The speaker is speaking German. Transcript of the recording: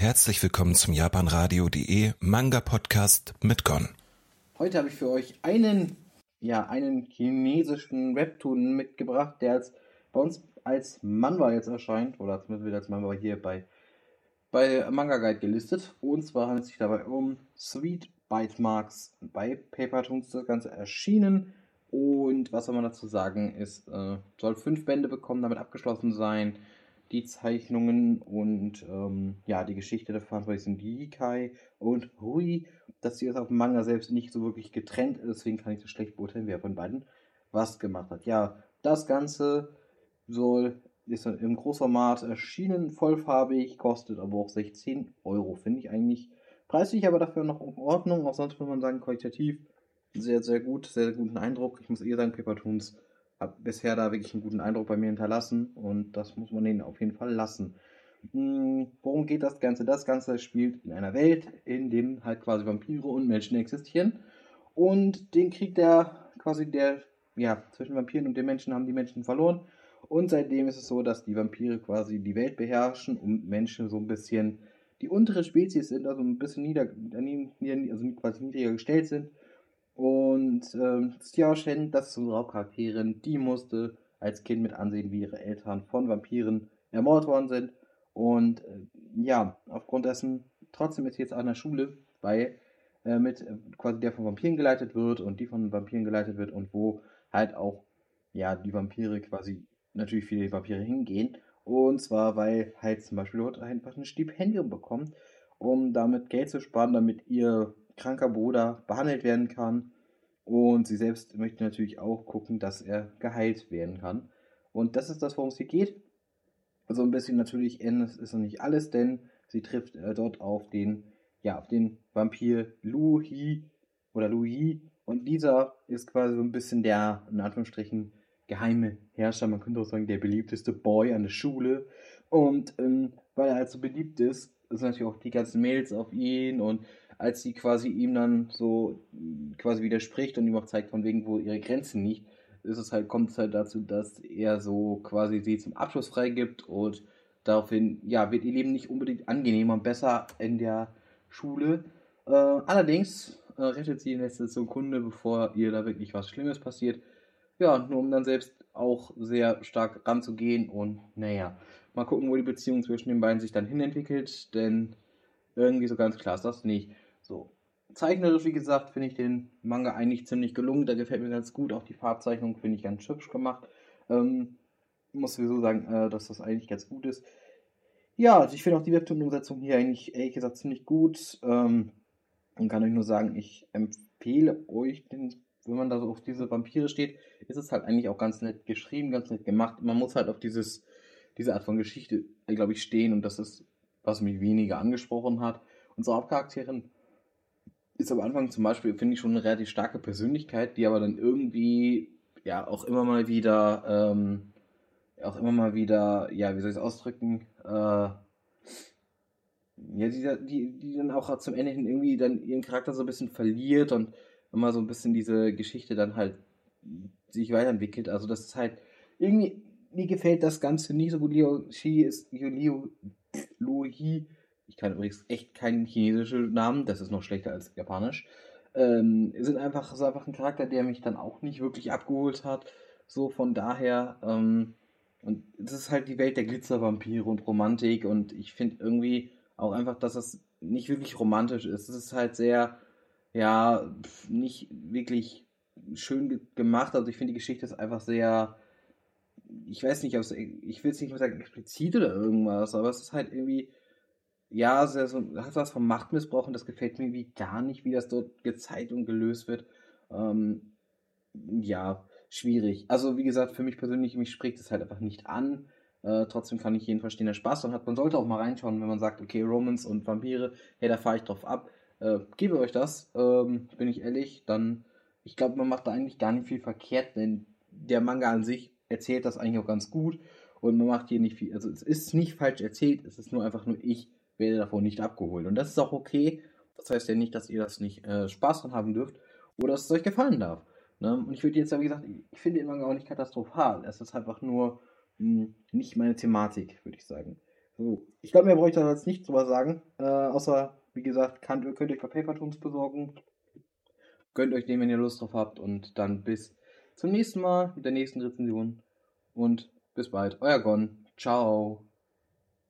Herzlich willkommen zum japanradio.de Manga Podcast mit Gon. Heute habe ich für euch einen, ja, einen chinesischen Webtoon mitgebracht, der als, bei uns als Manwa jetzt erscheint, oder zumindest wird als Manwa hier bei, bei Manga Guide gelistet. Und zwar handelt es sich dabei um Sweet Bite Marks bei Paper Toons das Ganze erschienen. Und was soll man dazu sagen, ist, äh, soll fünf Bände bekommen, damit abgeschlossen sein die Zeichnungen und ähm, ja, die Geschichte der verantwortlich sind Yikai und Rui. Dass sie das auf dem Manga selbst nicht so wirklich getrennt ist, deswegen kann ich das schlecht beurteilen, wer von beiden was gemacht hat. Ja, das Ganze soll ist im Großformat erschienen, vollfarbig, kostet aber auch 16 Euro. Finde ich eigentlich preislich, aber dafür noch in Ordnung. Auch sonst muss man sagen, qualitativ sehr, sehr gut, sehr, sehr guten Eindruck. Ich muss eher sagen, Paper Toons hat bisher da wirklich einen guten Eindruck bei mir hinterlassen und das muss man denen auf jeden Fall lassen. Hm, worum geht das Ganze? Das Ganze spielt in einer Welt, in dem halt quasi Vampire und Menschen existieren und den Krieg der quasi der ja zwischen Vampiren und den Menschen haben die Menschen verloren und seitdem ist es so, dass die Vampire quasi die Welt beherrschen und Menschen so ein bisschen die untere Spezies sind, also ein bisschen nieder, also quasi niedriger gestellt sind und ähm, Xiao Shen, das ist unsere Hauptcharakterin, die musste als Kind mit ansehen, wie ihre Eltern von Vampiren ermordet worden sind. Und äh, ja, aufgrund dessen, trotzdem ist sie jetzt an der Schule, weil äh, mit äh, quasi der von Vampiren geleitet wird und die von Vampiren geleitet wird und wo halt auch ja die Vampire quasi natürlich viele Vampire hingehen. Und zwar, weil halt zum Beispiel dort einfach ein Stipendium bekommt, um damit Geld zu sparen, damit ihr kranker Bruder behandelt werden kann. Und sie selbst möchte natürlich auch gucken, dass er geheilt werden kann. Und das ist das, worum es hier geht. Also ein bisschen natürlich ist es nicht alles, denn sie trifft äh, dort auf den, ja, auf den Vampir Hi oder Yi. Und dieser ist quasi so ein bisschen der, in Anführungsstrichen, geheime Herrscher, man könnte auch sagen, der beliebteste Boy an der Schule. Und ähm, weil er halt so beliebt ist, sind natürlich auch die ganzen Mails auf ihn und als sie quasi ihm dann so quasi widerspricht und ihm auch zeigt, von wegen, wo ihre Grenzen liegt, ist es halt, kommt es halt dazu, dass er so quasi sie zum Abschluss freigibt und daraufhin, ja, wird ihr Leben nicht unbedingt angenehmer und besser in der Schule. Äh, allerdings äh, rettet sie in letzter Sekunde, bevor ihr da wirklich was Schlimmes passiert. Ja, nur um dann selbst auch sehr stark ranzugehen und naja, mal gucken, wo die Beziehung zwischen den beiden sich dann hinentwickelt, denn irgendwie so ganz klar ist das nicht. So. Zeichnerisch, wie gesagt, finde ich den Manga eigentlich ziemlich gelungen. Der gefällt mir ganz gut. Auch die Farbzeichnung finde ich ganz hübsch gemacht. Ähm, muss sowieso sagen, äh, dass das eigentlich ganz gut ist. Ja, also ich finde auch die Webtoon-Umsetzung hier eigentlich, ehrlich gesagt, ziemlich gut. Ähm, und kann euch nur sagen, ich empfehle euch, den, wenn man da so auf diese Vampire steht, ist es halt eigentlich auch ganz nett geschrieben, ganz nett gemacht. Man muss halt auf dieses, diese Art von Geschichte, glaube ich, stehen. Und das ist, was mich weniger angesprochen hat. Unsere Hauptcharakterin ist am Anfang zum Beispiel, finde ich, schon eine relativ starke Persönlichkeit, die aber dann irgendwie ja auch immer mal wieder, ähm, auch immer mal wieder, ja, wie soll ich es ausdrücken, äh, ja, die, die, die dann auch zum Ende hin irgendwie dann ihren Charakter so ein bisschen verliert und immer so ein bisschen diese Geschichte dann halt sich weiterentwickelt. Also das ist halt irgendwie, mir gefällt das Ganze nicht so gut. Liu Xi ist, Liu, Lu Hi ich kann übrigens echt keinen chinesischen Namen, das ist noch schlechter als Japanisch. Ähm, sind einfach, ist einfach ein Charakter, der mich dann auch nicht wirklich abgeholt hat. So von daher, ähm, und das ist halt die Welt der Glitzervampire und Romantik und ich finde irgendwie auch einfach, dass das nicht wirklich romantisch ist. Es ist halt sehr, ja, nicht wirklich schön ge gemacht. Also ich finde die Geschichte ist einfach sehr, ich weiß nicht, ich will es nicht mal sagen explizit oder irgendwas, aber es ist halt irgendwie ja, sehr so, hat was vom Machtmissbrauch und das gefällt mir wie gar nicht, wie das dort gezeigt und gelöst wird. Ähm, ja, schwierig. Also, wie gesagt, für mich persönlich, mich spricht es halt einfach nicht an. Äh, trotzdem kann ich jeden verstehen, der Spaß daran hat. Man sollte auch mal reinschauen, wenn man sagt, okay, Romans und Vampire, hey, da fahre ich drauf ab. Äh, gebe euch das, ähm, bin ich ehrlich, dann, ich glaube, man macht da eigentlich gar nicht viel verkehrt, denn der Manga an sich erzählt das eigentlich auch ganz gut und man macht hier nicht viel, also es ist nicht falsch erzählt, es ist nur einfach nur ich werde davon nicht abgeholt. Und das ist auch okay. Das heißt ja nicht, dass ihr das nicht äh, Spaß dran haben dürft oder dass es euch gefallen darf. Ne? Und ich würde jetzt, ja, wie gesagt, ich finde den Manga auch nicht katastrophal. Es ist einfach nur mh, nicht meine Thematik, würde ich sagen. So, ich glaube, mir brauche ich da jetzt nicht drüber sagen. Äh, außer, wie gesagt, könnt, könnt euch bei Papertons besorgen. Gönnt euch den, wenn ihr Lust drauf habt. Und dann bis zum nächsten Mal mit der nächsten Rezension. Und bis bald. Euer Gon. Ciao.